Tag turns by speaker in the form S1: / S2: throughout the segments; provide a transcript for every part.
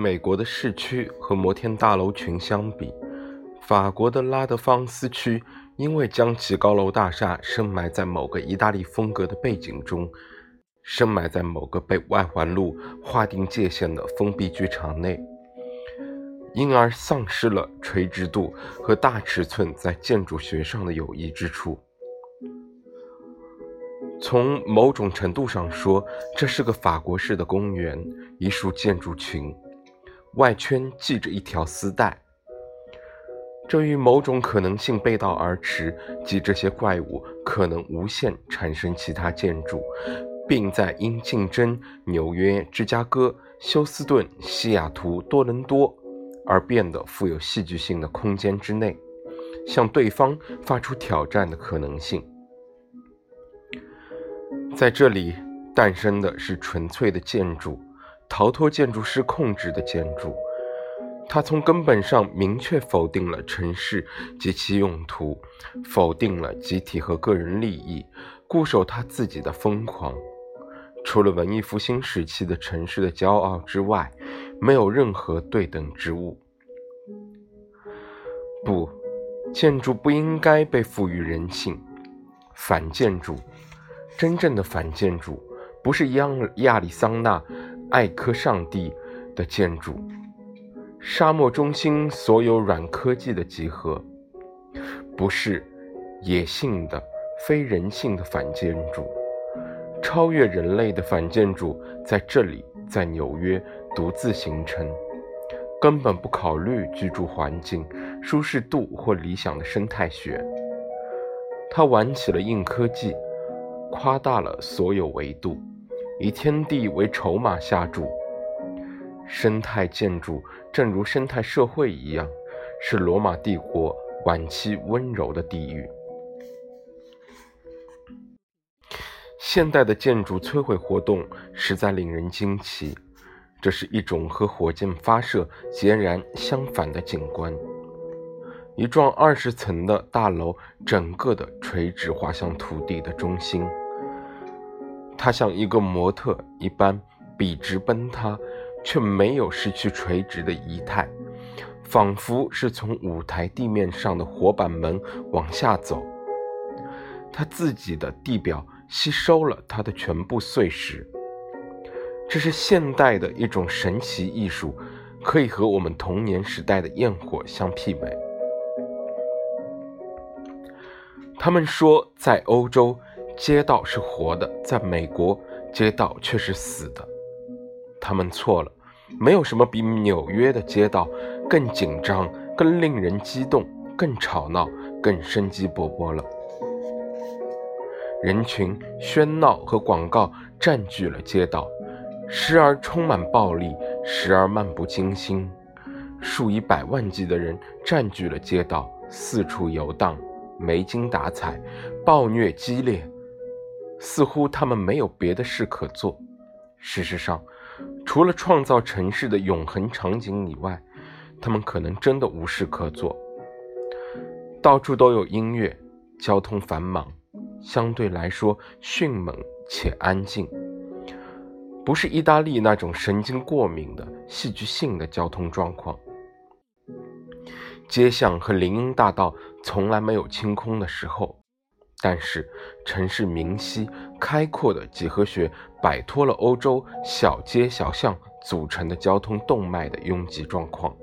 S1: 美国的市区和摩天大楼群相比，法国的拉德芳斯区因为将其高楼大厦深埋在某个意大利风格的背景中，深埋在某个被外环路划定界限的封闭剧场内，因而丧失了垂直度和大尺寸在建筑学上的有益之处。从某种程度上说，这是个法国式的公园，一束建筑群，外圈系着一条丝带。这与某种可能性背道而驰，即这些怪物可能无限产生其他建筑，并在因竞争纽约、芝加哥、休斯顿、西雅图、多伦多而变得富有戏剧性的空间之内，向对方发出挑战的可能性。在这里诞生的是纯粹的建筑，逃脱建筑师控制的建筑。它从根本上明确否定了城市及其用途，否定了集体和个人利益，固守他自己的疯狂。除了文艺复兴时期的城市的骄傲之外，没有任何对等之物。不，建筑不应该被赋予人性。反建筑。真正的反建筑，不是亚亚利桑那艾科上帝的建筑，沙漠中心所有软科技的集合，不是野性的、非人性的反建筑，超越人类的反建筑在这里，在纽约独自形成，根本不考虑居住环境、舒适度或理想的生态学，它玩起了硬科技。夸大了所有维度，以天地为筹码下注。生态建筑正如生态社会一样，是罗马帝国晚期温柔的地狱。现代的建筑摧毁活动实在令人惊奇，这是一种和火箭发射截然相反的景观。一幢二十层的大楼，整个的垂直滑向土地的中心。它像一个模特一般笔直崩塌，却没有失去垂直的仪态，仿佛是从舞台地面上的活板门往下走。它自己的地表吸收了它的全部碎石。这是现代的一种神奇艺术，可以和我们童年时代的焰火相媲美。他们说，在欧洲。街道是活的，在美国，街道却是死的。他们错了，没有什么比纽约的街道更紧张、更令人激动、更吵闹、更生机勃勃了。人群、喧闹和广告占据了街道，时而充满暴力，时而漫不经心。数以百万计的人占据了街道，四处游荡，没精打采，暴虐激烈。似乎他们没有别的事可做。事实上，除了创造城市的永恒场景以外，他们可能真的无事可做。到处都有音乐，交通繁忙，相对来说迅猛且安静，不是意大利那种神经过敏的戏剧性的交通状况。街巷和林荫大道从来没有清空的时候。但是，城市明晰、开阔的几何学摆脱了欧洲小街小巷组成的交通动脉的拥挤状况。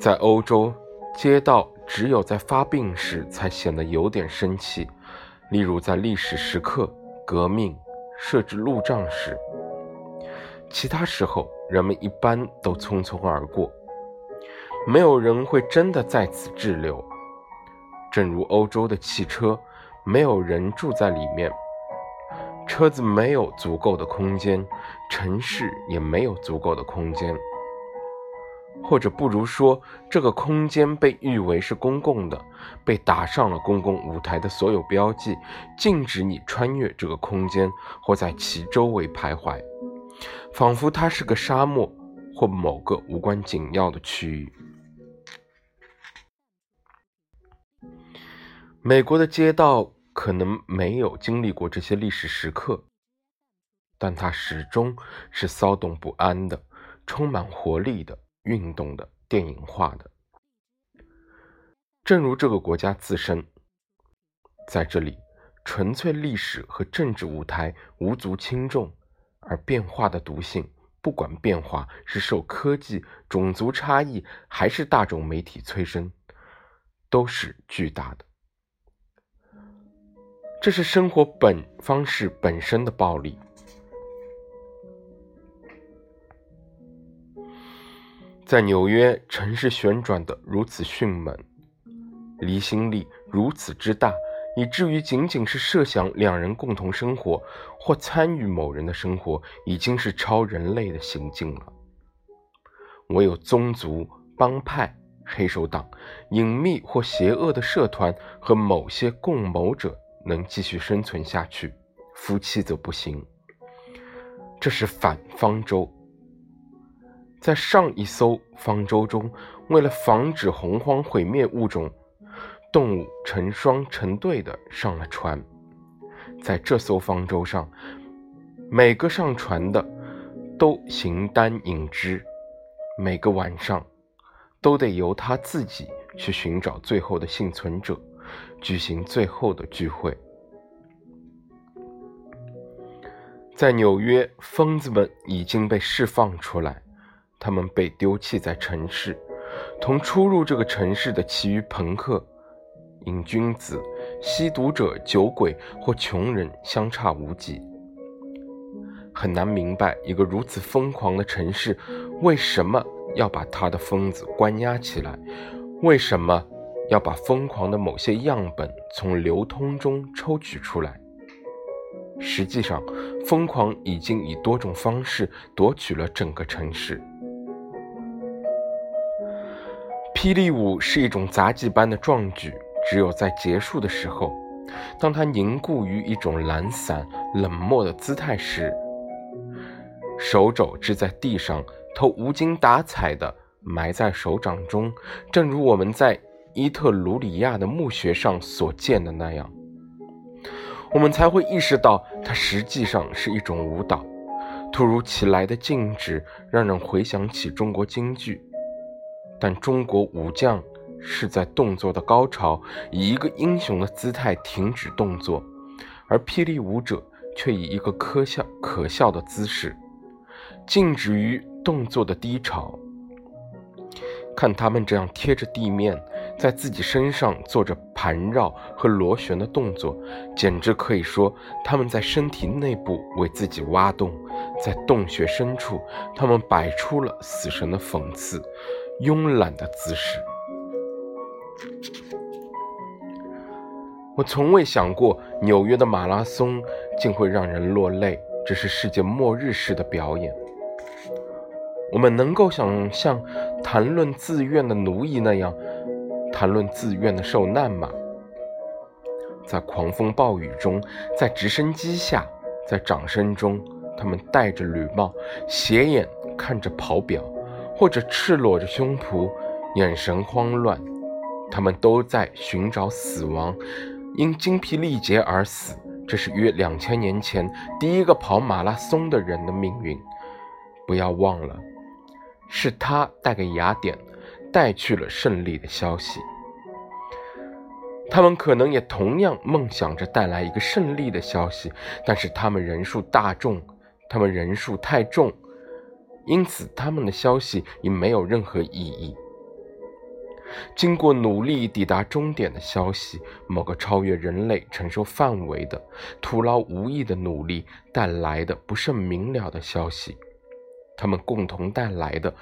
S1: 在欧洲，街道只有在发病时才显得有点生气，例如在历史时刻、革命、设置路障时。其他时候，人们一般都匆匆而过，没有人会真的在此滞留。正如欧洲的汽车，没有人住在里面，车子没有足够的空间，城市也没有足够的空间，或者不如说，这个空间被誉为是公共的，被打上了公共舞台的所有标记，禁止你穿越这个空间或在其周围徘徊，仿佛它是个沙漠或某个无关紧要的区域。美国的街道可能没有经历过这些历史时刻，但它始终是骚动不安的、充满活力的、运动的、电影化的。正如这个国家自身，在这里，纯粹历史和政治舞台无足轻重，而变化的毒性，不管变化是受科技、种族差异，还是大众媒体催生，都是巨大的。这是生活本方式本身的暴力。在纽约，城市旋转的如此迅猛，离心力如此之大，以至于仅仅是设想两人共同生活或参与某人的生活，已经是超人类的行径了。唯有宗族、帮派、黑手党、隐秘或邪恶的社团和某些共谋者能继续生存下去，夫妻则不行。这是反方舟。在上一艘方舟中，为了防止洪荒毁灭物种，动物成双成对的上了船。在这艘方舟上，每个上船的都形单影只，每个晚上都得由他自己去寻找最后的幸存者，举行最后的聚会。在纽约，疯子们已经被释放出来。他们被丢弃在城市，同出入这个城市的其余朋克、瘾君子、吸毒者、酒鬼或穷人相差无几。很难明白一个如此疯狂的城市为什么要把他的疯子关押起来，为什么要把疯狂的某些样本从流通中抽取出来。实际上，疯狂已经以多种方式夺取了整个城市。霹雳舞是一种杂技般的壮举，只有在结束的时候，当它凝固于一种懒散、冷漠的姿态时，手肘支在地上，头无精打采地埋在手掌中，正如我们在伊特鲁里亚的墓穴上所见的那样，我们才会意识到它实际上是一种舞蹈。突如其来的静止，让人回想起中国京剧。但中国武将是在动作的高潮以一个英雄的姿态停止动作，而霹雳舞者却以一个可笑可笑的姿势静止于动作的低潮。看他们这样贴着地面，在自己身上做着盘绕和螺旋的动作，简直可以说他们在身体内部为自己挖洞，在洞穴深处，他们摆出了死神的讽刺。慵懒的姿势，我从未想过纽约的马拉松竟会让人落泪。这是世界末日式的表演。我们能够想象谈论自愿的奴役那样谈论自愿的受难吗？在狂风暴雨中，在直升机下，在掌声中，他们戴着铝帽，斜眼看着跑表。或者赤裸着胸脯，眼神慌乱，他们都在寻找死亡，因精疲力竭而死。这是约两千年前第一个跑马拉松的人的命运。不要忘了，是他带给雅典带去了胜利的消息。他们可能也同样梦想着带来一个胜利的消息，但是他们人数大众，他们人数太重。因此，他们的消息已没有任何意义。经过努力抵达终点的消息，某个超越人类承受范围的、徒劳无益的努力带来的不甚明了的消息，他们共同带来的，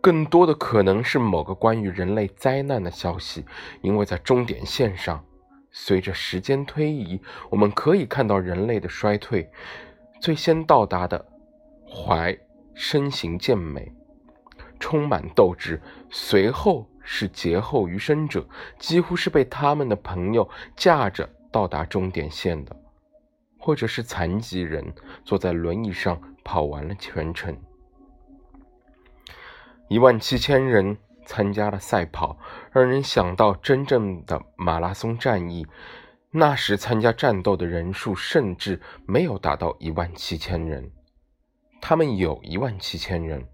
S1: 更多的可能是某个关于人类灾难的消息，因为在终点线上，随着时间推移，我们可以看到人类的衰退，最先到达的怀。身形健美，充满斗志。随后是劫后余生者，几乎是被他们的朋友架着到达终点线的，或者是残疾人坐在轮椅上跑完了全程。一万七千人参加了赛跑，让人想到真正的马拉松战役。那时参加战斗的人数甚至没有达到一万七千人。他们有一万七千人，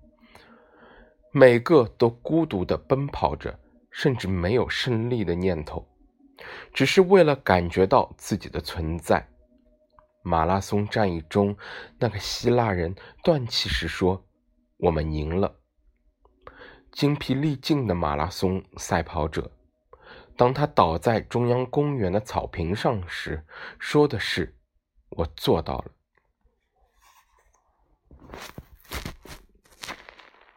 S1: 每个都孤独地奔跑着，甚至没有胜利的念头，只是为了感觉到自己的存在。马拉松战役中，那个希腊人断气时说：“我们赢了。”精疲力尽的马拉松赛跑者，当他倒在中央公园的草坪上时，说的是：“我做到了。”